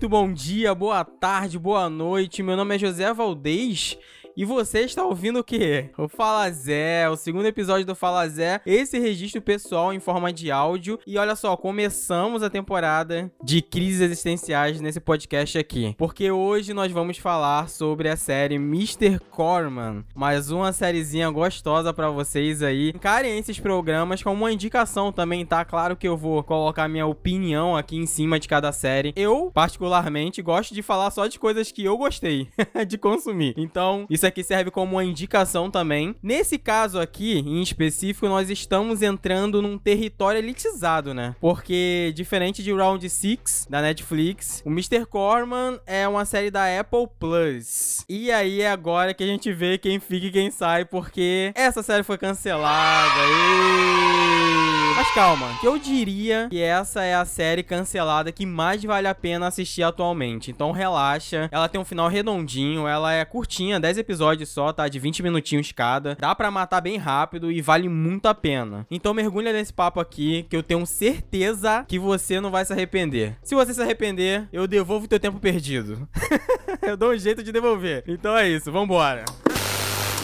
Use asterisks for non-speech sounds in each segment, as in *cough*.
muito bom dia, boa tarde, boa noite. Meu nome é José Valdez e você está ouvindo o quê? O Fala Zé, o segundo episódio do Fala Zé, esse registro pessoal em forma de áudio. E olha só, começamos a temporada de crises existenciais nesse podcast aqui. Porque hoje nós vamos falar sobre a série Mr. Corman. Mais uma sériezinha gostosa para vocês aí. Encarem esses programas como uma indicação também, tá? Claro que eu vou colocar minha opinião aqui em cima de cada série. Eu, particularmente, gosto de falar só de coisas que eu gostei *laughs* de consumir. Então, isso aqui serve como uma indicação também. Nesse caso aqui, em específico, nós estamos entrando num território elitizado, né? Porque, diferente de Round 6 da Netflix, o Mr. Corman é uma série da Apple Plus. E aí é agora que a gente vê quem fica e quem sai, porque essa série foi cancelada. E... Mas calma, que eu diria que essa é a série cancelada que mais vale a pena assistir atualmente. Então relaxa, ela tem um final redondinho, ela é curtinha, 10 episódios só, tá? De 20 minutinhos cada. Dá para matar bem rápido e vale muito a pena. Então mergulha nesse papo aqui que eu tenho certeza que você não vai se arrepender. Se você se arrepender, eu devolvo o teu tempo perdido. *laughs* eu dou um jeito de devolver. Então é isso, vambora.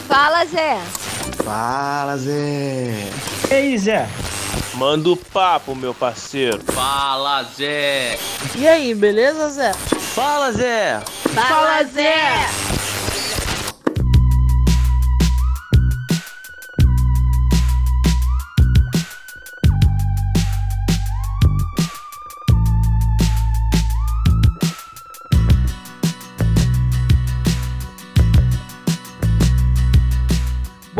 Fala, Zé. Fala, Zé. E aí, Zé? Manda o papo, meu parceiro. Fala, Zé. E aí, beleza, Zé? Fala, Zé. Fala, Zé.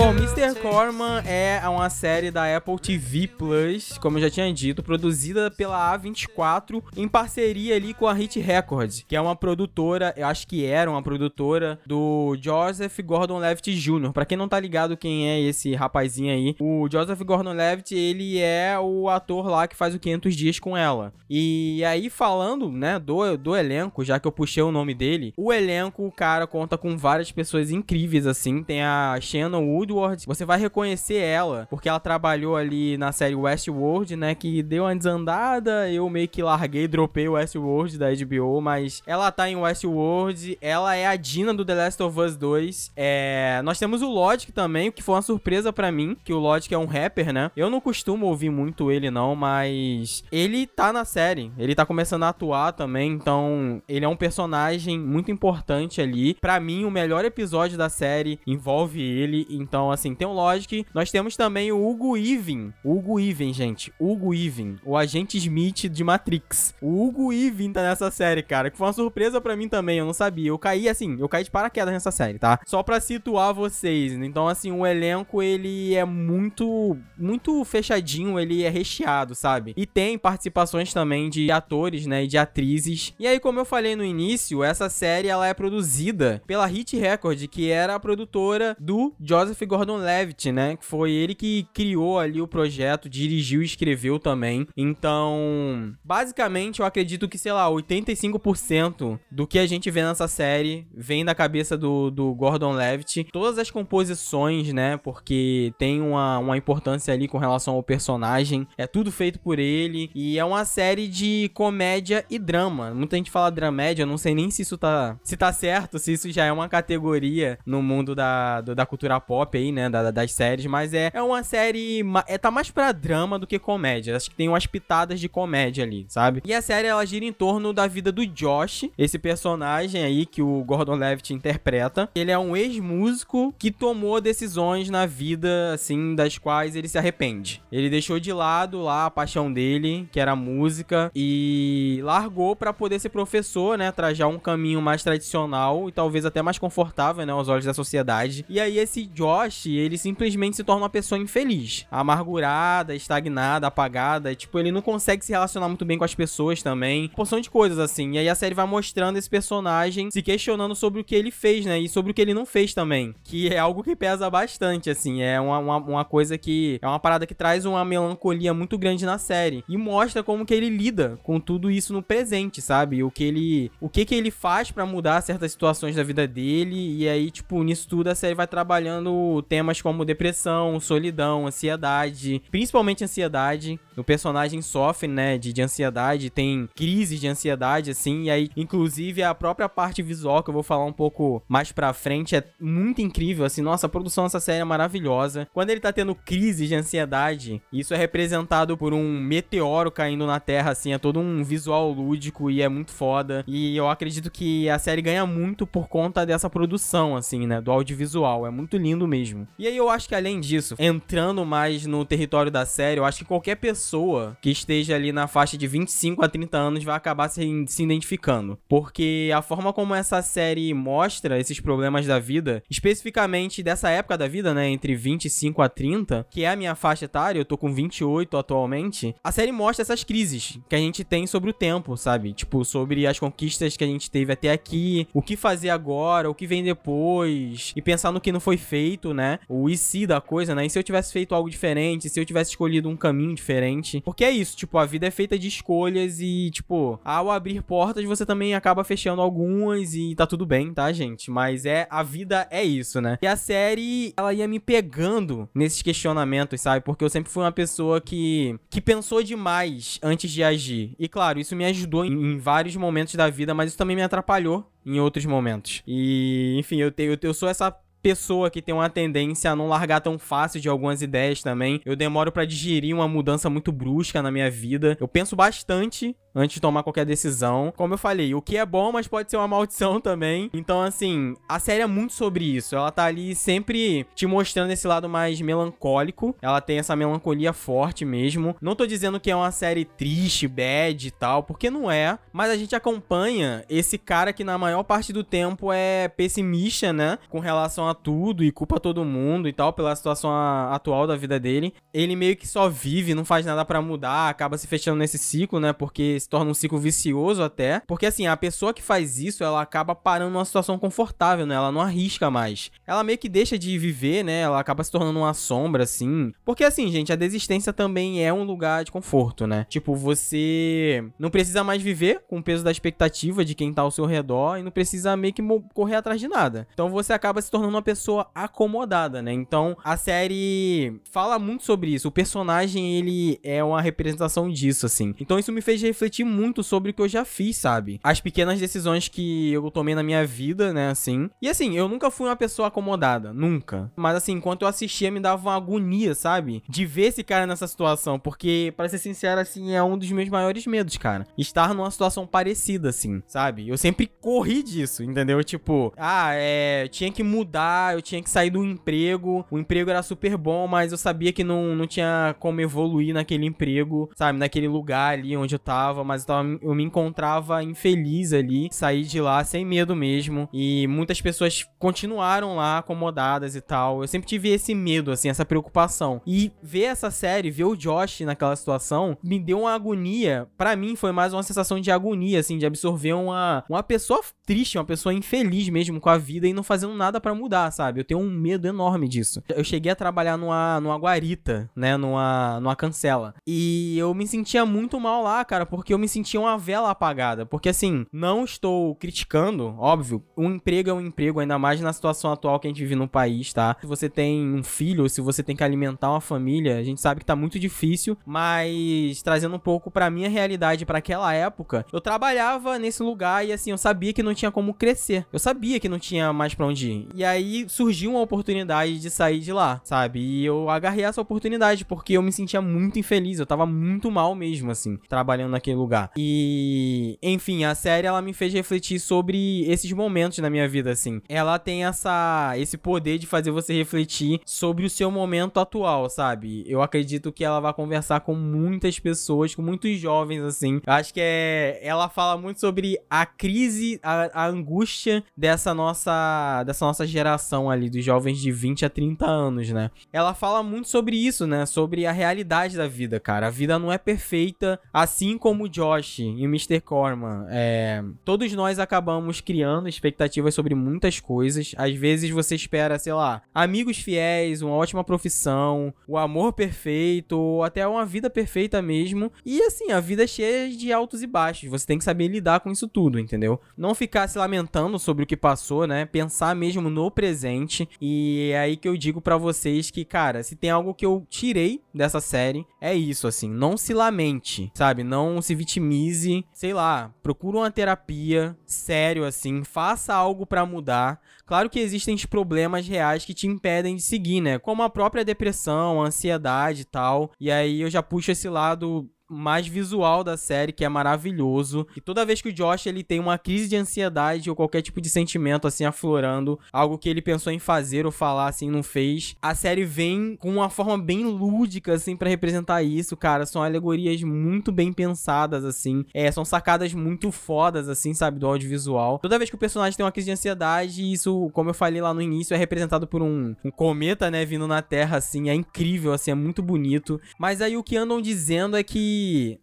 Bom, Mr. Corman é uma série da Apple TV Plus, como eu já tinha dito, produzida pela A24 em parceria ali com a Hit Records, que é uma produtora, eu acho que era uma produtora do Joseph Gordon-Levitt Jr. Para quem não tá ligado quem é esse rapazinho aí, o Joseph Gordon-Levitt, ele é o ator lá que faz o 500 dias com ela. E aí falando, né, do, do elenco, já que eu puxei o nome dele, o elenco, o cara conta com várias pessoas incríveis assim, tem a Shannon Wood Woodward, você vai reconhecer ela, porque ela trabalhou ali na série Westworld, né, que deu uma desandada, eu meio que larguei, dropei o Westworld da HBO, mas ela tá em Westworld, ela é a Dina do The Last of Us 2, é... nós temos o Logic também, que foi uma surpresa para mim, que o Logic é um rapper, né, eu não costumo ouvir muito ele não, mas ele tá na série, ele tá começando a atuar também, então ele é um personagem muito importante ali, para mim o melhor episódio da série envolve ele, então então, assim, tem o Logic. Nós temos também o Hugo Even. Hugo Even, gente. Hugo Even. O agente Smith de Matrix. O Hugo Even tá nessa série, cara. Que foi uma surpresa para mim também. Eu não sabia. Eu caí, assim, eu caí de paraquedas nessa série, tá? Só pra situar vocês. Então, assim, o elenco, ele é muito, muito fechadinho. Ele é recheado, sabe? E tem participações também de atores, né? E de atrizes. E aí, como eu falei no início, essa série, ela é produzida pela Hit Record, que era a produtora do Joseph Gordon-Levitt, né? Que foi ele que criou ali o projeto, dirigiu e escreveu também. Então, basicamente, eu acredito que, sei lá, 85% do que a gente vê nessa série vem da cabeça do, do Gordon-Levitt. Todas as composições, né? Porque tem uma, uma importância ali com relação ao personagem. É tudo feito por ele. E é uma série de comédia e drama. Muita gente fala dramédia, eu não sei nem se isso tá, se tá certo, se isso já é uma categoria no mundo da, do, da cultura pop aí, né, da, das séries, mas é, é uma série, é, tá mais pra drama do que comédia, acho que tem umas pitadas de comédia ali, sabe? E a série, ela gira em torno da vida do Josh, esse personagem aí que o Gordon Levitt interpreta, ele é um ex-músico que tomou decisões na vida, assim, das quais ele se arrepende. Ele deixou de lado lá a paixão dele, que era música, e largou para poder ser professor, né, trajar um caminho mais tradicional e talvez até mais confortável, né, aos olhos da sociedade. E aí esse Josh Ele simplesmente se torna uma pessoa infeliz, amargurada, estagnada, apagada. Tipo, ele não consegue se relacionar muito bem com as pessoas também. Porção de coisas assim. E aí a série vai mostrando esse personagem se questionando sobre o que ele fez, né? E sobre o que ele não fez também. Que é algo que pesa bastante, assim. É uma, uma, uma coisa que. É uma parada que traz uma melancolia muito grande na série. E mostra como que ele lida com tudo isso no presente, sabe? O que ele. O que que ele faz para mudar certas situações da vida dele. E aí, tipo, nisso tudo a série vai trabalhando temas como depressão, solidão, ansiedade, principalmente ansiedade. O personagem sofre, né, de, de ansiedade, tem crises de ansiedade, assim, e aí, inclusive, a própria parte visual, que eu vou falar um pouco mais pra frente, é muito incrível, assim, nossa, a produção dessa série é maravilhosa. Quando ele tá tendo crises de ansiedade, isso é representado por um meteoro caindo na Terra, assim, é todo um visual lúdico e é muito foda. E eu acredito que a série ganha muito por conta dessa produção, assim, né, do audiovisual, é muito lindo mesmo. E aí eu acho que além disso, entrando mais no território da série, eu acho que qualquer pessoa que esteja ali na faixa de 25 a 30 anos vai acabar se, se identificando. Porque a forma como essa série mostra esses problemas da vida, especificamente dessa época da vida, né, entre 25 a 30, que é a minha faixa etária, eu tô com 28 atualmente, a série mostra essas crises que a gente tem sobre o tempo, sabe? Tipo, sobre as conquistas que a gente teve até aqui, o que fazer agora, o que vem depois, e pensar no que não foi feito, né? O e se da coisa, né? E se eu tivesse feito algo diferente, se eu tivesse escolhido um caminho diferente, porque é isso, tipo, a vida é feita de escolhas e, tipo, ao abrir portas você também acaba fechando algumas e tá tudo bem, tá, gente? Mas é, a vida é isso, né? E a série, ela ia me pegando nesses questionamentos, sabe? Porque eu sempre fui uma pessoa que, que pensou demais antes de agir. E claro, isso me ajudou em, em vários momentos da vida, mas isso também me atrapalhou em outros momentos. E, enfim, eu, tenho, eu sou essa pessoa que tem uma tendência a não largar tão fácil de algumas ideias também. Eu demoro para digerir uma mudança muito brusca na minha vida. Eu penso bastante antes de tomar qualquer decisão. Como eu falei, o que é bom, mas pode ser uma maldição *laughs* também. Então, assim, a série é muito sobre isso. Ela tá ali sempre te mostrando esse lado mais melancólico. Ela tem essa melancolia forte mesmo. Não tô dizendo que é uma série triste, bad e tal, porque não é. Mas a gente acompanha esse cara que na maior parte do tempo é pessimista, né? Com relação a tudo e culpa todo mundo e tal, pela situação atual da vida dele. Ele meio que só vive, não faz nada para mudar, acaba se fechando nesse ciclo, né? Porque se torna um ciclo vicioso até. Porque assim, a pessoa que faz isso, ela acaba parando numa situação confortável, né? Ela não arrisca mais. Ela meio que deixa de viver, né? Ela acaba se tornando uma sombra, assim. Porque assim, gente, a desistência também é um lugar de conforto, né? Tipo, você não precisa mais viver com o peso da expectativa de quem tá ao seu redor e não precisa meio que correr atrás de nada. Então você acaba se tornando uma pessoa acomodada, né? Então a série fala muito sobre isso. O personagem, ele é uma representação disso, assim. Então isso me fez refletir refletir muito sobre o que eu já fiz, sabe? As pequenas decisões que eu tomei na minha vida, né, assim. E assim, eu nunca fui uma pessoa acomodada, nunca. Mas assim, enquanto eu assistia, me dava uma agonia, sabe? De ver esse cara nessa situação, porque, para ser sincero, assim, é um dos meus maiores medos, cara. Estar numa situação parecida, assim, sabe? Eu sempre corri disso, entendeu? Tipo, ah, é. Tinha que mudar, eu tinha que sair do emprego. O emprego era super bom, mas eu sabia que não, não tinha como evoluir naquele emprego, sabe? Naquele lugar ali onde eu tava mas eu, tava, eu me encontrava infeliz ali, saí de lá sem medo mesmo. E muitas pessoas continuaram lá acomodadas e tal. Eu sempre tive esse medo, assim, essa preocupação. E ver essa série, ver o Josh naquela situação, me deu uma agonia. para mim foi mais uma sensação de agonia, assim, de absorver uma, uma pessoa triste, uma pessoa infeliz mesmo com a vida e não fazendo nada para mudar, sabe? Eu tenho um medo enorme disso. Eu cheguei a trabalhar numa, numa guarita, né? Numa, numa cancela. E eu me sentia muito mal lá, cara, porque eu me sentia uma vela apagada. Porque assim, não estou criticando, óbvio, um emprego é um emprego, ainda mais na situação atual que a gente vive no país, tá? Se você tem um filho, se você tem que alimentar uma família, a gente sabe que tá muito difícil, mas trazendo um pouco pra minha realidade, para aquela época, eu trabalhava nesse lugar e assim, eu sabia que não tinha como crescer. Eu sabia que não tinha mais pra onde ir. E aí surgiu uma oportunidade de sair de lá, sabe? E eu agarrei essa oportunidade porque eu me sentia muito infeliz, eu tava muito mal mesmo, assim, trabalhando naquele lugar. E, enfim, a série ela me fez refletir sobre esses momentos na minha vida, assim. Ela tem essa esse poder de fazer você refletir sobre o seu momento atual, sabe? Eu acredito que ela vai conversar com muitas pessoas, com muitos jovens, assim. Eu acho que é. Ela fala muito sobre a crise, a, a angústia dessa nossa, dessa nossa geração ali, dos jovens de 20 a 30 anos, né? Ela fala muito sobre isso, né? Sobre a realidade da vida, cara. A vida não é perfeita, assim como Josh e o Mr. Corman, é, todos nós acabamos criando expectativas sobre muitas coisas. Às vezes você espera, sei lá, amigos fiéis, uma ótima profissão, o amor perfeito, ou até uma vida perfeita mesmo. E assim, a vida é cheia de altos e baixos. Você tem que saber lidar com isso tudo, entendeu? Não ficar se lamentando sobre o que passou, né? Pensar mesmo no presente. E é aí que eu digo para vocês que, cara, se tem algo que eu tirei dessa série, é isso, assim. Não se lamente, sabe? Não se vitimize. Sei lá, procura uma terapia, sério, assim. Faça algo para mudar. Claro que existem problemas reais que te impedem de seguir, né? Como a própria depressão, a ansiedade e tal. E aí eu já puxo esse lado mais visual da série, que é maravilhoso. E toda vez que o Josh ele tem uma crise de ansiedade ou qualquer tipo de sentimento assim aflorando, algo que ele pensou em fazer ou falar assim não fez, a série vem com uma forma bem lúdica assim para representar isso, cara. São alegorias muito bem pensadas assim. É, são sacadas muito fodas assim, sabe, do audiovisual. Toda vez que o personagem tem uma crise de ansiedade, isso, como eu falei lá no início, é representado por um, um cometa, né, vindo na Terra assim, é incrível assim, é muito bonito. Mas aí o que andam dizendo é que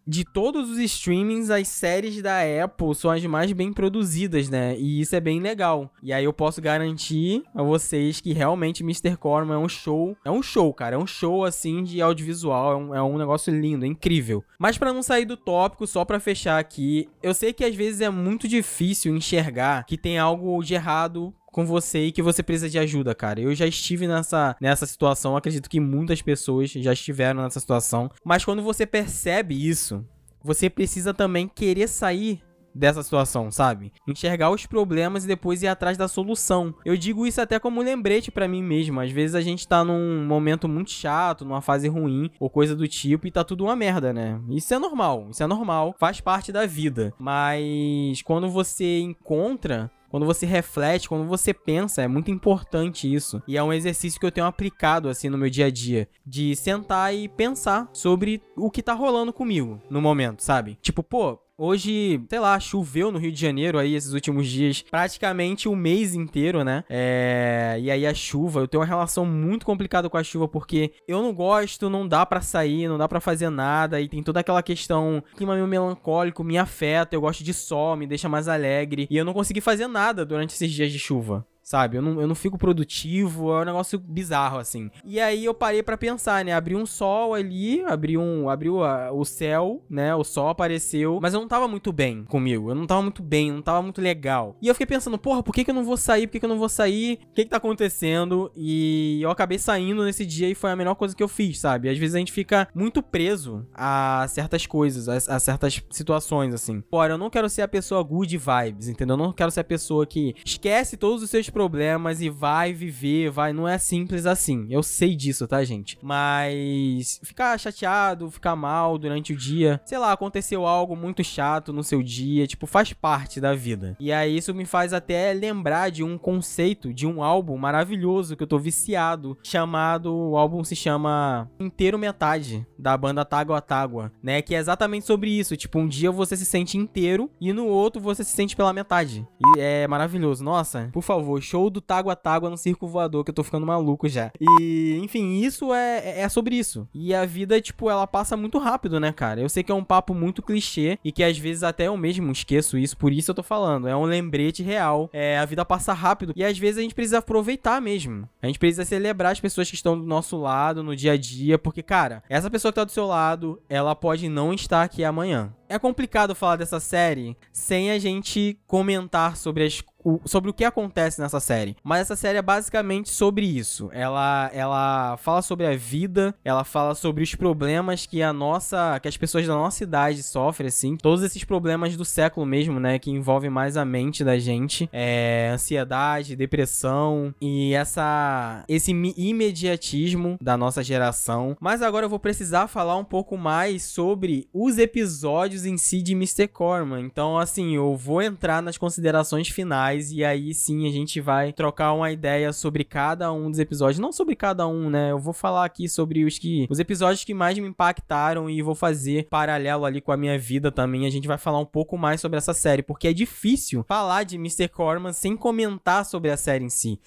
de todos os streamings, as séries da Apple são as mais bem produzidas, né? E isso é bem legal. E aí eu posso garantir a vocês que realmente Mr. Corman é um show. É um show, cara. É um show assim de audiovisual. É um, é um negócio lindo, é incrível. Mas para não sair do tópico, só para fechar aqui, eu sei que às vezes é muito difícil enxergar que tem algo de errado com você e que você precisa de ajuda, cara. Eu já estive nessa, nessa situação, acredito que muitas pessoas já estiveram nessa situação. Mas quando você percebe isso, você precisa também querer sair dessa situação, sabe? Enxergar os problemas e depois ir atrás da solução. Eu digo isso até como lembrete para mim mesmo. Às vezes a gente tá num momento muito chato, numa fase ruim ou coisa do tipo e tá tudo uma merda, né? Isso é normal, isso é normal, faz parte da vida. Mas quando você encontra quando você reflete, quando você pensa, é muito importante isso. E é um exercício que eu tenho aplicado assim no meu dia a dia, de sentar e pensar sobre o que tá rolando comigo no momento, sabe? Tipo, pô, Hoje, sei lá, choveu no Rio de Janeiro aí esses últimos dias, praticamente o mês inteiro, né? É... E aí a chuva, eu tenho uma relação muito complicada com a chuva porque eu não gosto, não dá para sair, não dá para fazer nada e tem toda aquela questão, clima meio melancólico, me afeta, eu gosto de sol, me deixa mais alegre e eu não consegui fazer nada durante esses dias de chuva sabe? Eu não, eu não fico produtivo, é um negócio bizarro, assim. E aí eu parei para pensar, né? Abri um sol ali, abri um. Abriu o céu, né? O sol apareceu, mas eu não tava muito bem comigo. Eu não tava muito bem, não tava muito legal. E eu fiquei pensando, porra, por que, que eu não vou sair? Por que, que eu não vou sair? O que, que tá acontecendo? E eu acabei saindo nesse dia e foi a melhor coisa que eu fiz, sabe? Às vezes a gente fica muito preso a certas coisas, a, a certas situações, assim. Porra, eu não quero ser a pessoa good vibes, entendeu? Eu não quero ser a pessoa que esquece todos os seus problemas e vai viver, vai. Não é simples assim. Eu sei disso, tá, gente? Mas ficar chateado, ficar mal durante o dia, sei lá, aconteceu algo muito chato no seu dia, tipo, faz parte da vida. E aí isso me faz até lembrar de um conceito de um álbum maravilhoso que eu tô viciado, chamado, o álbum se chama Inteiro Metade, da banda Tágua Tágua, né? Que é exatamente sobre isso, tipo, um dia você se sente inteiro e no outro você se sente pela metade. E é maravilhoso. Nossa, por favor, show do Tágua Tágua no Circo Voador, que eu tô ficando maluco já. E, enfim, isso é, é sobre isso. E a vida, tipo, ela passa muito rápido, né, cara? Eu sei que é um papo muito clichê e que às vezes até eu mesmo esqueço isso, por isso eu tô falando. É um lembrete real. É, a vida passa rápido e às vezes a gente precisa aproveitar mesmo. A gente precisa celebrar as pessoas que estão do nosso lado no dia a dia, porque, cara, essa pessoa que tá do seu lado, ela pode não estar aqui amanhã. É complicado falar dessa série sem a gente comentar sobre as o, sobre o que acontece nessa série. Mas essa série é basicamente sobre isso. Ela, ela fala sobre a vida, ela fala sobre os problemas que a nossa, que as pessoas da nossa idade sofrem, assim. Todos esses problemas do século mesmo, né, que envolvem mais a mente da gente, é, ansiedade, depressão e essa esse imediatismo da nossa geração. Mas agora eu vou precisar falar um pouco mais sobre os episódios em si de Mr. Corman. Então, assim, eu vou entrar nas considerações finais e aí sim a gente vai trocar uma ideia sobre cada um dos episódios, não sobre cada um, né? Eu vou falar aqui sobre os que os episódios que mais me impactaram e vou fazer paralelo ali com a minha vida também. A gente vai falar um pouco mais sobre essa série, porque é difícil falar de Mr. Corman sem comentar sobre a série em si.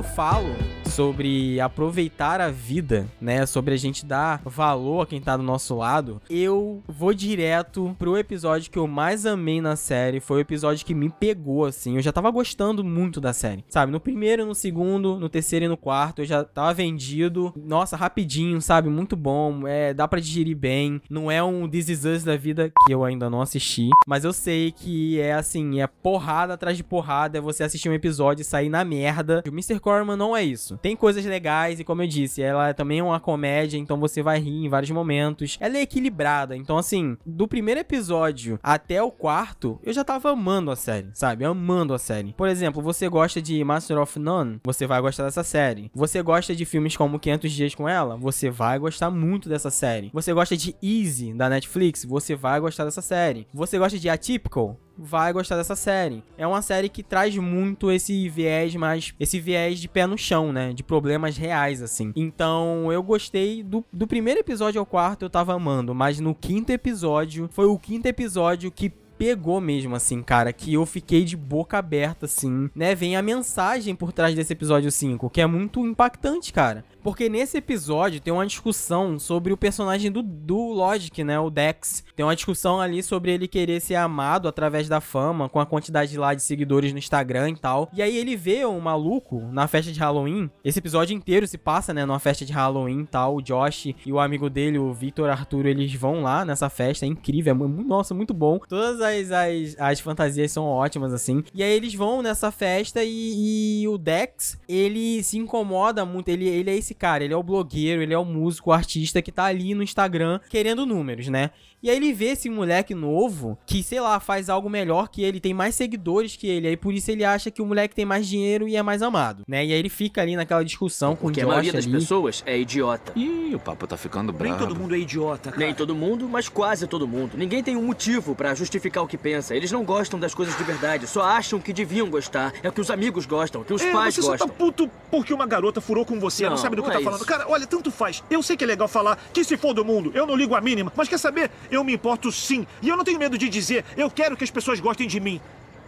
Eu falo sobre aproveitar a vida, né, sobre a gente dar valor a quem tá do nosso lado, eu vou direto pro episódio que eu mais amei na série, foi o episódio que me pegou assim. Eu já tava gostando muito da série. Sabe, no primeiro, no segundo, no terceiro e no quarto, eu já tava vendido. Nossa, rapidinho, sabe? Muito bom. É, dá para digerir bem. Não é um This Is Us da vida que eu ainda não assisti, mas eu sei que é assim, é porrada atrás de porrada, é você assistir um episódio e sair na merda. O Mr. Corman não é isso. Tem coisas legais e como eu disse, ela também é uma comédia, então você vai rir em vários momentos. Ela é equilibrada, então assim, do primeiro episódio até o quarto, eu já tava amando a série, sabe? Amando a série. Por exemplo, você gosta de Master of None, você vai gostar dessa série. Você gosta de filmes como 500 Dias com Ela, você vai gostar muito dessa série. Você gosta de Easy, da Netflix, você vai gostar dessa série. Você gosta de Atypical, vai gostar dessa série. É uma série que traz muito esse viés mais. Esse viés de pé no chão, né? De problemas reais, assim. Então, eu gostei do, do primeiro episódio ao quarto, eu tava amando. Mas no quinto episódio, foi o quinto episódio que pegou mesmo, assim, cara, que eu fiquei de boca aberta, assim, né? Vem a mensagem por trás desse episódio 5, que é muito impactante, cara. Porque nesse episódio tem uma discussão sobre o personagem do, do Logic, né? O Dex. Tem uma discussão ali sobre ele querer ser amado através da fama, com a quantidade lá de seguidores no Instagram e tal. E aí ele vê um maluco na festa de Halloween. Esse episódio inteiro se passa, né? Numa festa de Halloween e tal. O Josh e o amigo dele, o Victor Arturo, eles vão lá nessa festa. É incrível. É, muito, nossa, muito bom. Todas as, as, as fantasias são ótimas, assim. E aí eles vão nessa festa e, e o Dex, ele se incomoda muito. Ele, ele é esse esse cara, ele é o blogueiro, ele é o músico, o artista que tá ali no Instagram querendo números, né? E aí ele vê esse moleque novo que, sei lá, faz algo melhor que ele, tem mais seguidores que ele. Aí por isso ele acha que o moleque tem mais dinheiro e é mais amado, né? E aí ele fica ali naquela discussão com Porque o a Josh maioria das ali. pessoas é idiota. Ih, o papo tá ficando bravo. Nem todo mundo é idiota, cara. Nem todo mundo, mas quase todo mundo. Ninguém tem um motivo pra justificar o que pensa. Eles não gostam das coisas de verdade, só acham que deviam gostar. É o que os amigos gostam, o que os É, pais você só gostam. tá puto porque uma garota furou com você, não, Não, sabe do que não tá é falando. isso. Cara, olha, tanto faz. Eu sei que é legal falar que se for do mundo, eu não ligo a mínima. Mas quer saber? Eu me importo sim. E eu não tenho medo de dizer, eu quero que as pessoas gostem de mim.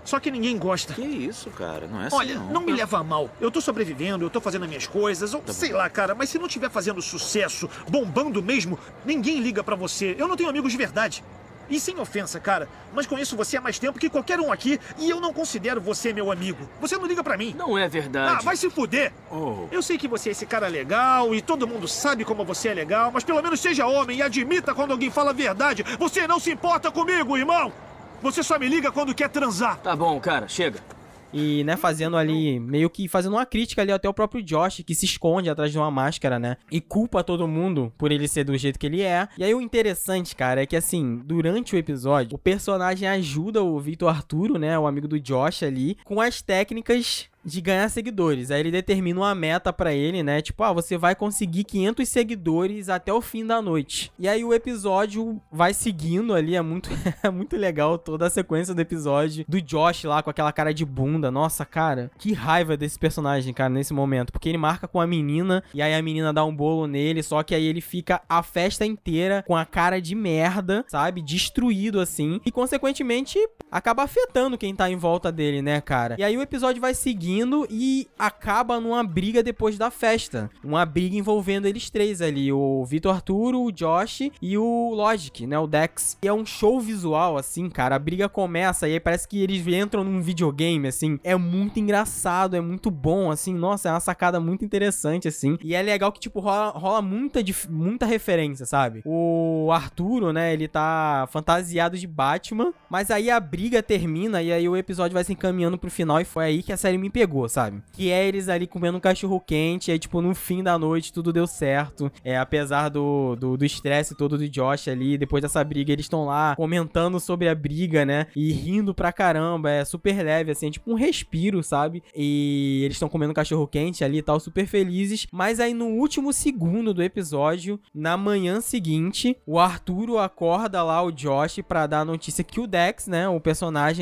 Só que ninguém gosta. Que isso, cara? Não é assim, Olha, não. não me leva a mal. Eu tô sobrevivendo, eu tô fazendo as minhas coisas, ou Tá sei lá, cara, mas se não estiver fazendo sucesso, bombando mesmo, ninguém liga pra você. Eu não tenho amigos de verdade. E sem ofensa, cara, mas conheço você há mais tempo que qualquer um aqui e eu não considero você meu amigo. Você não liga pra mim. Não é verdade. Ah, vai se fuder! Oh, Eu sei que você é esse cara legal e todo mundo sabe como você é legal, mas pelo menos seja homem e admita quando alguém fala a verdade. Você não se importa comigo, irmão! Você só me liga quando quer transar. Tá bom, cara, chega. E, né, fazendo ali, meio que fazendo uma crítica ali até o próprio Josh, que se esconde atrás de uma máscara, né? E culpa todo mundo por ele ser do jeito que ele é. E aí o interessante, cara, é que assim, durante o episódio, o personagem ajuda o Victor Arturo, né, o amigo do Josh ali, com as técnicas de ganhar seguidores. Aí ele determina uma meta pra ele, né? Tipo, ah, você vai conseguir 500 seguidores até o fim da noite. E aí o episódio vai seguindo ali, é muito *laughs* é muito legal toda a sequência do episódio do Josh lá com aquela cara de bunda. Nossa, cara, que raiva desse personagem, cara, nesse momento, porque ele marca com a menina e aí a menina dá um bolo nele, só que aí ele fica a festa inteira com a cara de merda, sabe? Destruído assim, e consequentemente acaba afetando quem tá em volta dele, né, cara? E aí o episódio vai seguindo e acaba numa briga depois da festa. Uma briga envolvendo eles três ali: o Vitor Arturo, o Josh e o Logic, né? O Dex. E é um show visual, assim, cara. A briga começa e aí parece que eles entram num videogame, assim. É muito engraçado, é muito bom, assim. Nossa, é uma sacada muito interessante, assim. E é legal que, tipo, rola, rola muita, muita referência, sabe? O Arturo, né? Ele tá fantasiado de Batman. Mas aí a briga termina e aí o episódio vai se encaminhando pro final. E foi aí que a série me pegou, sabe? Que é eles ali comendo um cachorro quente. E aí, tipo, no fim da noite tudo deu certo. É, apesar do do do estresse todo do Josh ali. Depois dessa briga, eles estão lá comentando sobre a briga, né? E rindo pra caramba. É super leve, assim, é tipo um respiro, sabe? E eles estão comendo cachorro quente ali e tal, super felizes. Mas aí no último segundo do episódio, na manhã seguinte, o Arturo acorda lá o Josh pra dar a notícia que o Dex, né? O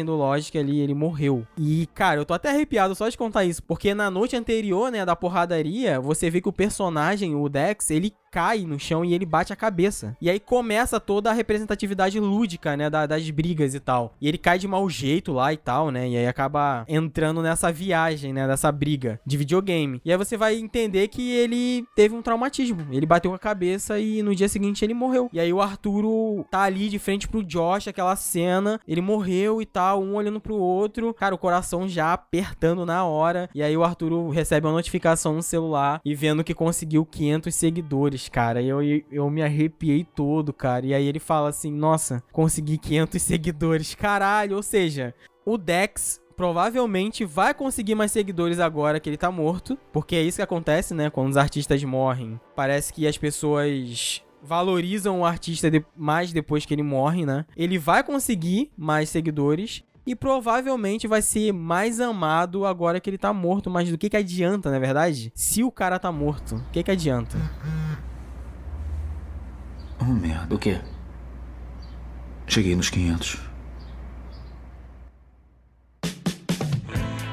do Logic ali, ele morreu. E, cara, eu tô até arrepiado só de contar isso, porque na noite anterior, né, da porradaria, você vê que o personagem, o Dex, ele cai no chão e ele bate a cabeça. E aí começa toda a representatividade lúdica, né, da, das brigas e tal. E ele cai de mau jeito lá e tal, né, e aí acaba entrando nessa viagem, né, dessa briga de videogame. E aí você vai entender que ele teve um traumatismo. Ele bateu com a cabeça e no dia seguinte ele morreu. E aí o Arturo tá ali de frente pro Josh, aquela cena, ele morreu e tal, um olhando pro outro. Cara, o coração já apertando na hora. E aí o Arturo recebe uma notificação no celular e vendo que conseguiu 500 seguidores, cara. E eu, eu me arrepiei todo, cara. E aí ele fala assim: Nossa, consegui 500 seguidores, caralho. Ou seja, o Dex provavelmente vai conseguir mais seguidores agora que ele tá morto, porque é isso que acontece, né? Quando os artistas morrem, parece que as pessoas valorizam o artista de mais depois que ele morre, né? Ele vai conseguir mais seguidores e provavelmente vai ser mais amado agora que ele tá morto, mas do que que adianta, na é verdade? Se o cara tá morto, o que que adianta? Oh, merda. O quê? Cheguei nos 500.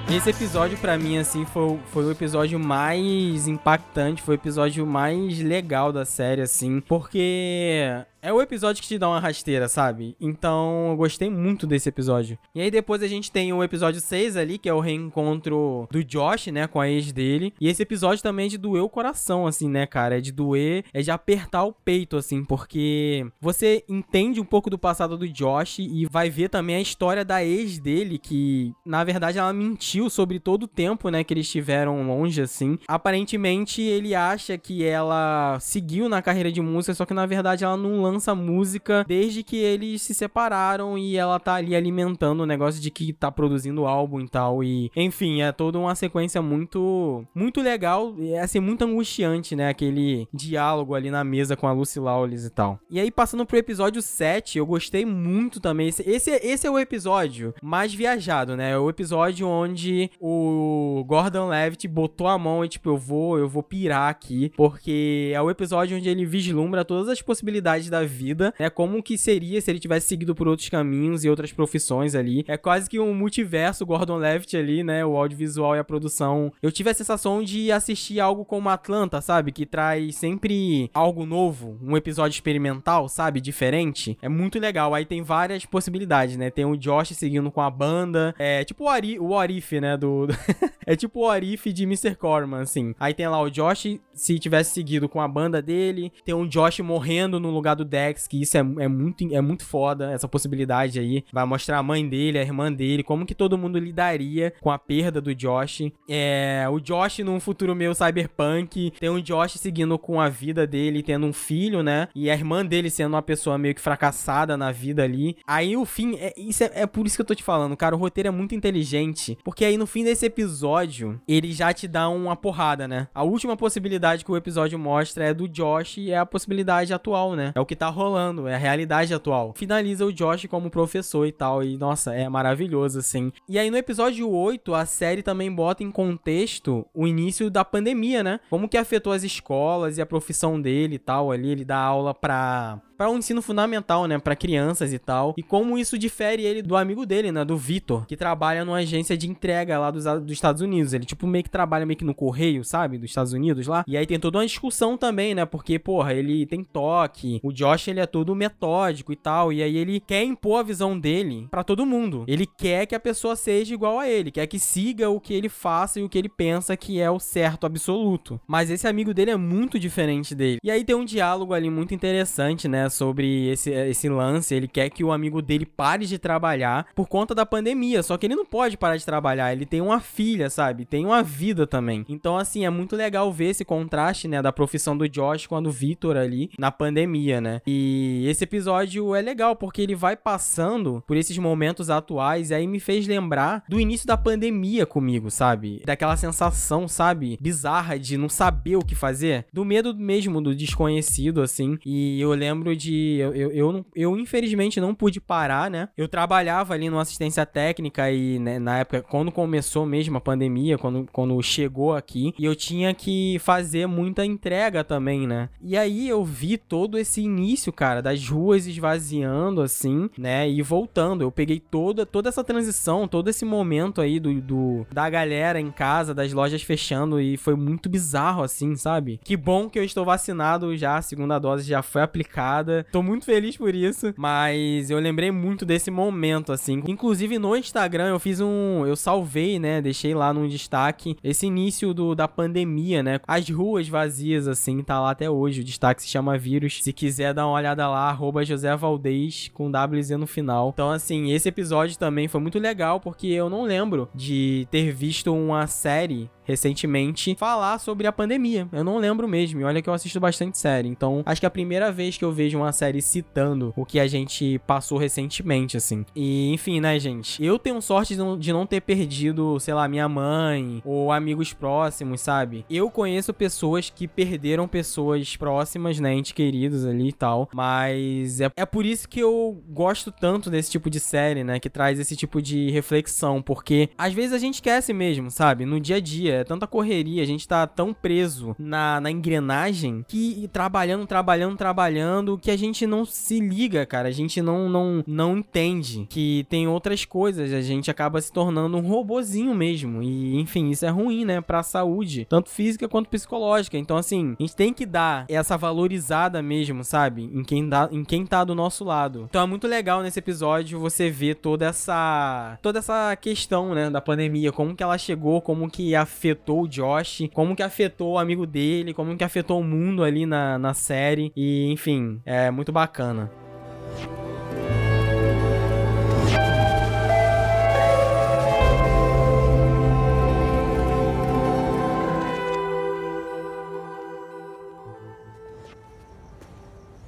Esse episódio, para mim, assim, foi, foi o episódio mais impactante, foi o episódio mais legal da série, assim, porque é o episódio que te dá uma rasteira, sabe? Então eu gostei muito desse episódio. E aí depois a gente tem o episódio 6 ali, que é o reencontro do Josh, né, com a ex dele. E esse episódio também é de doer o coração, assim, né, cara? É de doer, é de apertar o peito, assim, porque você entende um pouco do passado do Josh e vai ver também a história da ex dele, que na verdade ela mentiu sobre todo o tempo, né, que eles estiveram longe, assim. Aparentemente ele acha que ela seguiu na carreira de música, só que na verdade ela não lança lança música desde que eles se separaram e ela tá ali alimentando o negócio de que tá produzindo álbum e tal. E, enfim, é toda uma sequência muito, muito legal. E assim, muito angustiante, né? Aquele diálogo ali na mesa com a Lucy Lawless e tal. E aí, passando pro episódio 7, eu gostei muito também. Esse, esse, esse é o episódio mais viajado, né? É o episódio onde o Gordon Levitt botou a mão e, tipo, eu vou, eu vou pirar aqui. Porque é o episódio onde ele vislumbra todas as possibilidades da vida, né? Como que seria se ele tivesse seguido por outros caminhos e outras profissões ali. É quase que um multiverso Gordon Levitt ali, né? O audiovisual e a produção. Eu tive a sensação de assistir algo como Atlanta, sabe? Que traz sempre algo novo, um episódio experimental, sabe? Diferente. É muito legal. Aí tem várias possibilidades, né? Tem o Josh seguindo com a banda. É tipo o, Ari, o Arif, né? Do, *laughs* é tipo o Arif de Mr. Corman, assim. Aí tem lá o Josh, se tivesse seguido com a banda dele. Tem um Josh morrendo no lugar do Dex, que isso é, é, muito, é muito foda, essa possibilidade aí. Vai mostrar a mãe dele, a irmã dele, como que todo mundo lidaria com a perda do Josh. É, o Josh num futuro meio cyberpunk, tem um Josh seguindo com a vida dele, tendo um filho, né? E a irmã dele sendo uma pessoa meio que fracassada na vida ali. Aí o fim, é, isso é, é por isso que eu tô te falando, cara, o roteiro é muito inteligente, porque aí no fim desse episódio, ele já te dá uma porrada, né? A última possibilidade que o episódio mostra é do Josh e é a possibilidade atual, né? É o que tá rolando, é a realidade atual. Finaliza o Josh como professor e tal, e nossa, é maravilhoso, assim. E aí no episódio 8, a série também bota em contexto o início da pandemia, né? Como que afetou as escolas e a profissão dele e tal, ali, ele dá aula pra para um ensino fundamental, né, para crianças e tal. E como isso difere ele do amigo dele, né, do Vitor, que trabalha numa agência de entrega lá dos, dos Estados Unidos. Ele tipo meio que trabalha meio que no correio, sabe, dos Estados Unidos lá. E aí tem toda uma discussão também, né, porque porra, ele tem toque. O Josh ele é todo metódico e tal, e aí ele quer impor a visão dele para todo mundo. Ele quer que a pessoa seja igual a ele, quer que siga o que ele faça e o que ele pensa que é o certo absoluto. Mas esse amigo dele é muito diferente dele. E aí tem um diálogo ali muito interessante, né, sobre esse, esse lance. Ele quer que o amigo dele pare de trabalhar por conta da pandemia. Só que ele não pode parar de trabalhar. Ele tem uma filha, sabe? Tem uma vida também. Então, assim, é muito legal ver esse contraste, né? Da profissão do Josh com a do Victor ali na pandemia, né? E esse episódio é legal porque ele vai passando por esses momentos atuais e aí me fez lembrar do início da pandemia comigo, sabe? Daquela sensação, sabe? Bizarra de não saber o que fazer. Do medo mesmo do desconhecido, assim. E eu lembro de. Eu, eu, eu, eu, infelizmente não pude parar, né? Eu trabalhava ali no assistência técnica e né, na época, quando começou mesmo a pandemia, quando, quando chegou aqui, e eu tinha que fazer muita entrega também, né? E aí eu vi todo esse início, cara, das ruas esvaziando, assim, né? E voltando. Eu peguei toda, toda essa transição, todo esse momento aí do, do da galera em casa, das lojas fechando, e foi muito bizarro, assim, sabe? Que bom que eu estou vacinado já, a segunda dose já foi aplicada. Tô muito feliz por isso, mas eu lembrei muito desse momento, assim. Inclusive no Instagram eu fiz um. Eu salvei, né? Deixei lá num destaque esse início do, da pandemia, né? As ruas vazias, assim, tá lá até hoje. O destaque se chama Vírus. Se quiser dar uma olhada lá, arroba José Valdez com WZ no final. Então, assim, esse episódio também foi muito legal porque eu não lembro de ter visto uma série recentemente falar sobre a pandemia. Eu não lembro mesmo. E olha que eu assisto bastante série. Então, acho que é a primeira vez que eu vejo uma série citando o que a gente passou recentemente, assim. E, enfim, né, gente? Eu tenho sorte de não, ter perdido, sei lá, minha mãe ou amigos próximos, sabe? Eu conheço pessoas que perderam pessoas próximas, né, entes queridos ali e tal. Mas é, é por isso que eu gosto tanto desse tipo de série, né? Que traz esse tipo de reflexão. Porque às vezes a gente esquece mesmo, sabe? No dia a dia, é tanta correria, a gente tá tão preso na, na engrenagem que trabalhando, trabalhando, trabalhando, que a gente não se liga, cara. A gente não, não, não entende que tem outras coisas. A gente acaba se tornando um robozinho mesmo. E, enfim, isso é ruim, né? Pra saúde, tanto física quanto psicológica. Então, assim, a gente tem que dar essa valorizada mesmo, sabe? Em quem, dá, em quem tá do nosso lado. Então é muito legal nesse episódio você ver toda essa toda essa questão, né, da pandemia, como que ela chegou, como que afetou o Josh, como que afetou o amigo dele, como que afetou o mundo ali na, na série e, enfim, é muito bacana.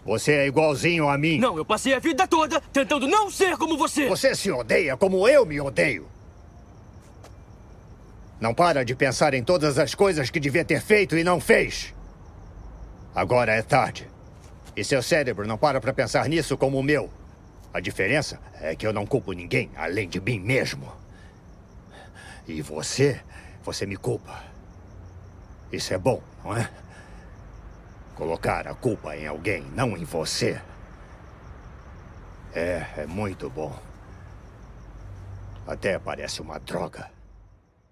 Você é igualzinho a mim. Não, eu passei a vida toda tentando não ser como você. Você se odeia como eu me odeio. Não para de pensar em todas as coisas que devia ter feito e não fez. Agora é tarde. E seu cérebro não para para pensar nisso como o meu. A diferença é que eu não culpo ninguém além de mim mesmo. E você, você me culpa. Isso é bom, não é? Colocar a culpa em alguém, não em você. É, é muito bom. Até parece uma droga.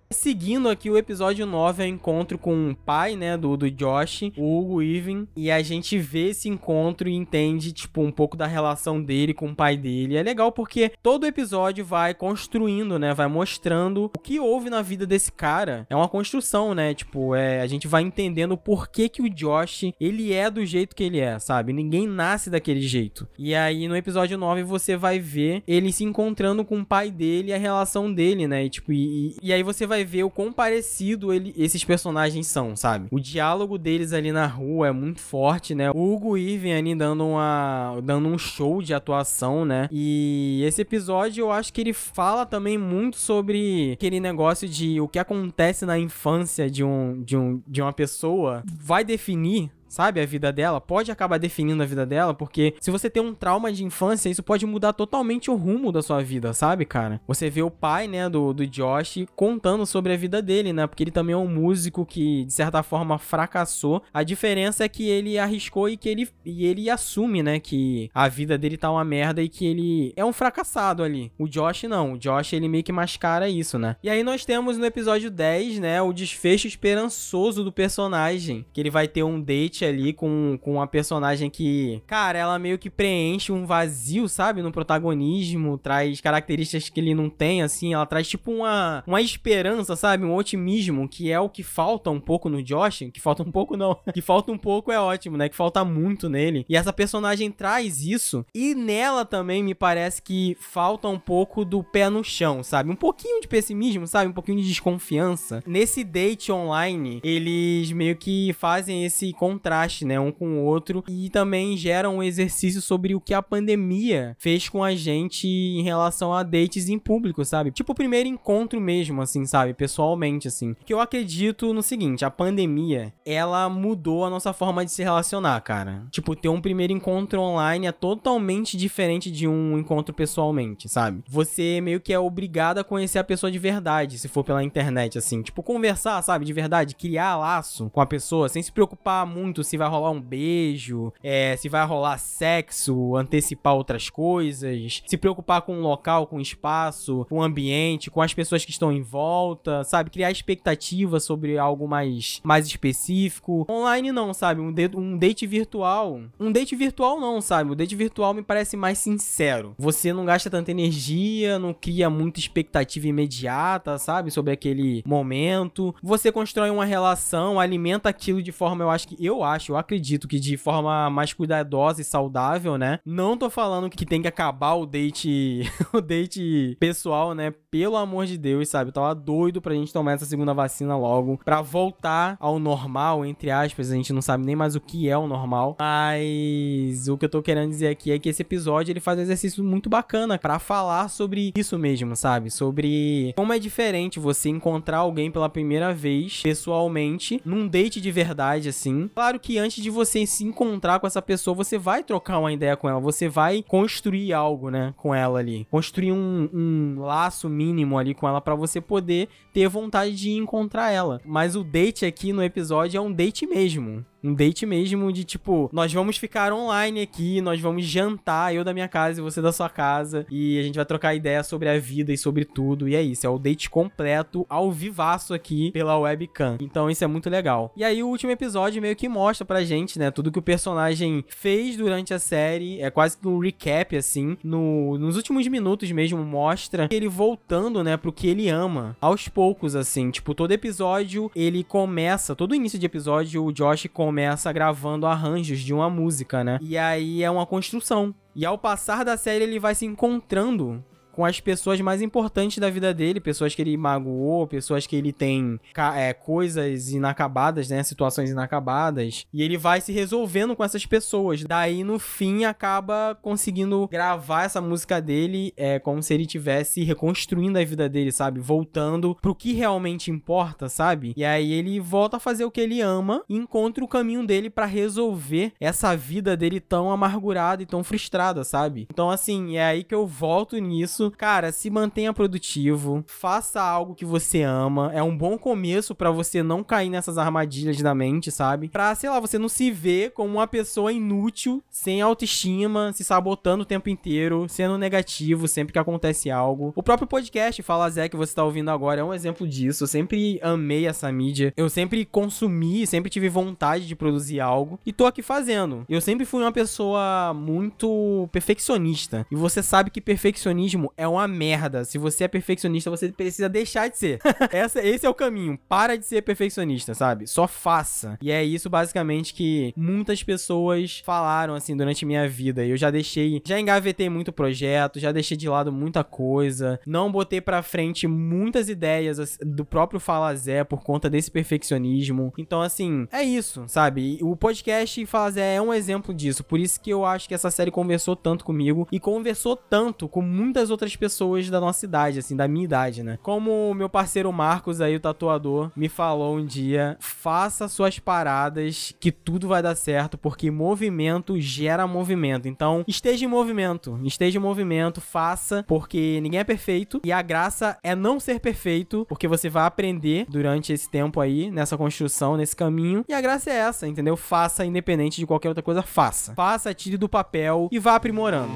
Seguindo aqui o episódio 9 é o encontro com o pai, né, do, do Josh, o Hugo Even, e a gente vê esse encontro e entende, tipo, um pouco da relação dele com o pai dele. É legal porque todo episódio vai construindo, né, vai mostrando o que houve na vida desse cara. É uma construção, né, tipo, é, a gente vai entendendo o porquê que o Josh, ele é do jeito que ele é, sabe? Ninguém nasce daquele jeito. E aí no episódio 9 você vai ver ele se encontrando com o pai dele e a relação dele, né, e tipo, e, e aí você vai ver o quão parecido ele, esses personagens são, sabe? O diálogo deles ali na rua é muito forte, né? O Hugo Irving ali dando, uma, dando um show de atuação, né? E esse episódio eu acho que ele fala também muito sobre aquele negócio de o que acontece na infância de, um, de, um, de uma pessoa vai definir sabe, a vida dela, pode acabar definindo a vida dela, porque se você tem um trauma de infância, isso pode mudar totalmente o rumo da sua vida, sabe, cara? Você vê o pai, né, do, do Josh contando sobre a vida dele, né, porque ele também é um músico que, de certa forma, fracassou. A diferença é que ele arriscou e que ele, e ele assume, né, que a vida dele tá uma merda e que ele é um fracassado ali. O Josh não, o Josh, ele meio que mascara isso, né? E aí nós temos no episódio 10, né, o desfecho esperançoso do personagem, que ele vai ter um date ali com, com uma personagem que, cara, ela meio que preenche um vazio, sabe? No protagonismo, traz características que ele não tem, assim, ela traz tipo uma, uma esperança, sabe? Um otimismo, que é o que falta um pouco no Josh, que falta um pouco não, *laughs* que falta um pouco é ótimo, né? Que falta muito nele. E essa personagem traz isso, e nela também me parece que falta um pouco do pé no chão, sabe? Um pouquinho de pessimismo, sabe? Um pouquinho de desconfiança. Nesse date online, eles meio que fazem esse contraste contraste, né, um com o outro e também gera um exercício sobre o que a pandemia fez com a gente em relação a dates em público, sabe? Tipo o primeiro encontro mesmo, assim, sabe? Pessoalmente, assim. Que eu acredito no seguinte, a pandemia, ela mudou a nossa forma de se relacionar, cara. Tipo, ter um primeiro encontro online é totalmente diferente de um encontro pessoalmente, sabe? Você meio que é obrigado a conhecer a pessoa de verdade, se for pela internet, assim. Tipo, conversar, sabe? De verdade, criar laço com a pessoa, sem se preocupar muito se vai rolar um beijo, é, se vai rolar sexo, antecipar outras coisas, se preocupar com o local, com o espaço, com o ambiente, com as pessoas que estão em volta, sabe? Criar expectativa sobre algo mais, mais específico. Online não, sabe? Um, de, um date virtual. Um date virtual não, sabe? O date virtual me parece mais sincero. Você não gasta tanta energia, não cria muita expectativa imediata, sabe? Sobre aquele momento. Você constrói uma relação, alimenta aquilo de forma, eu acho que. Eu acho, eu acredito que de forma mais cuidadosa e saudável, né? Não tô falando que tem que acabar o date. *laughs* o date pessoal, né? Pelo amor de Deus, sabe? Eu tava doido pra gente tomar essa segunda vacina logo. Pra voltar ao normal, entre aspas. A gente não sabe nem mais o que é o normal. Mas o que eu tô querendo dizer aqui é que esse episódio ele faz um exercício muito bacana para falar sobre isso mesmo, sabe? Sobre como é diferente você encontrar alguém pela primeira vez pessoalmente num date de verdade assim. Claro que antes de você se encontrar com essa pessoa, você vai trocar uma ideia com ela, você vai construir algo, né, com ela ali. Construir um, um laço mínimo ali com ela para você poder ter vontade de encontrar ela. Mas o date aqui no episódio é um date mesmo. Um date mesmo de tipo, nós vamos ficar online aqui, nós vamos jantar, eu da minha casa e você da sua casa, e a gente vai trocar ideia sobre a vida e sobre tudo. E é isso, é o date completo ao vivaço aqui pela webcam. Então isso é muito legal. E aí o último episódio meio que mostra pra gente, né, tudo que o personagem fez durante a série, é quase que um recap assim, no, nos últimos minutos mesmo mostra ele voltando, né, pro que ele ama, aos poucos assim, tipo, todo episódio ele começa, todo início de episódio o Josh começa começa gravando arranjos de uma música, né? E aí é uma construção. E ao passar da série, ele vai se encontrando com as pessoas mais importantes da vida dele, pessoas que ele magoou, pessoas que ele tem é, coisas inacabadas, né, situações inacabadas, e ele vai se resolvendo com essas pessoas. Daí no fim acaba conseguindo gravar essa música dele, é como se ele tivesse reconstruindo a vida dele, sabe, voltando pro que realmente importa, sabe? E aí ele volta a fazer o que ele ama e encontra o caminho dele para resolver essa vida dele tão amargurada e tão frustrada, sabe? Então assim, é aí que eu volto nisso cara, se mantenha produtivo, faça algo que você ama, é um bom começo para você não cair nessas armadilhas da mente, sabe? Pra, sei lá, você não se ver como uma pessoa inútil, sem autoestima, se sabotando o tempo inteiro, sendo negativo sempre que acontece algo. O próprio podcast Fala Zé que você tá ouvindo agora é um exemplo disso. Eu sempre amei essa mídia. Eu sempre consumi, sempre tive vontade de produzir algo e tô aqui fazendo. Eu sempre fui uma pessoa muito perfeccionista. E você sabe que perfeccionismo é uma merda. Se você é perfeccionista, você precisa deixar de ser. *laughs* Essa, esse é o caminho. Para de ser perfeccionista, sabe? Só faça. E é isso basicamente que muitas pessoas falaram assim durante minha vida. Eu já deixei, já engavetei muito projeto, já deixei de lado muita coisa, não botei para frente muitas ideias do próprio Fala Zé por conta desse perfeccionismo. Então assim, é isso, sabe? O podcast Fala Zé é um exemplo disso. Por isso que eu acho que essa série conversou tanto comigo e conversou tanto com muitas outras outras pessoas da nossa idade, assim, da minha idade, né? Como o meu parceiro Marcos aí, o tatuador, me falou um dia: faça suas paradas que tudo vai dar certo, porque movimento gera movimento. Então, esteja em movimento, esteja em movimento, faça, porque ninguém é perfeito e a graça é não ser perfeito, porque você vai aprender durante esse tempo aí, nessa construção, nesse caminho. E a graça é essa, entendeu? Faça, independente de qualquer outra coisa, faça. Faça, tire do papel e vá aprimorando.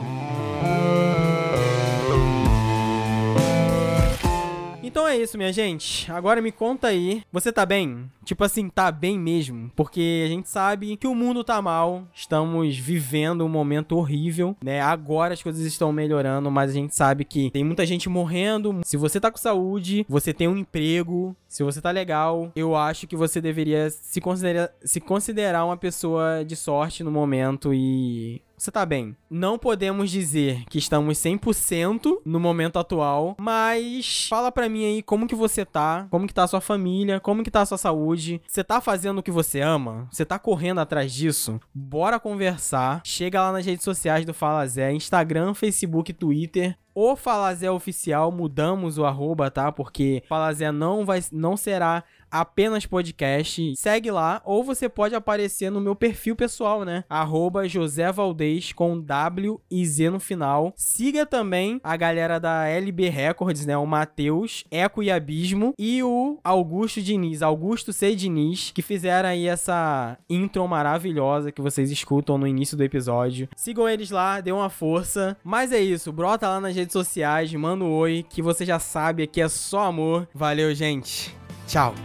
Então é isso, minha gente. Agora me conta aí, você tá bem? Tipo assim, tá bem mesmo? Porque a gente sabe que o mundo tá mal, estamos vivendo um momento horrível, né? Agora as coisas estão melhorando, mas a gente sabe que tem muita gente morrendo. Se você tá com saúde, você tem um emprego, se você tá legal, eu acho que você deveria se considerar, se considerar uma pessoa de sorte no momento e você tá bem. Não podemos dizer que estamos 100% no momento atual, mas fala pra mim aí como que você tá, como que tá a sua família, como que tá a sua saúde. Você tá fazendo o que você ama? Você tá correndo atrás disso? Bora conversar. Chega lá nas redes sociais do Fala Zé, Instagram, Facebook, Twitter o Falazé Oficial, mudamos o arroba, tá? Porque Falazé não, vai, não será apenas podcast. Segue lá, ou você pode aparecer no meu perfil pessoal, né? Arroba José Valdez com W e Z no final. Siga também a galera da LB Records, né? O Matheus, Eco e Abismo e o Augusto Diniz, Augusto C. Diniz, que fizeram aí essa intro maravilhosa que vocês escutam no início do episódio. Sigam eles lá, dê uma força. Mas é isso, brota lá nas redes sociais, manda um oi, que você já sabe, aqui é só amor. Valeu, gente. Tchau.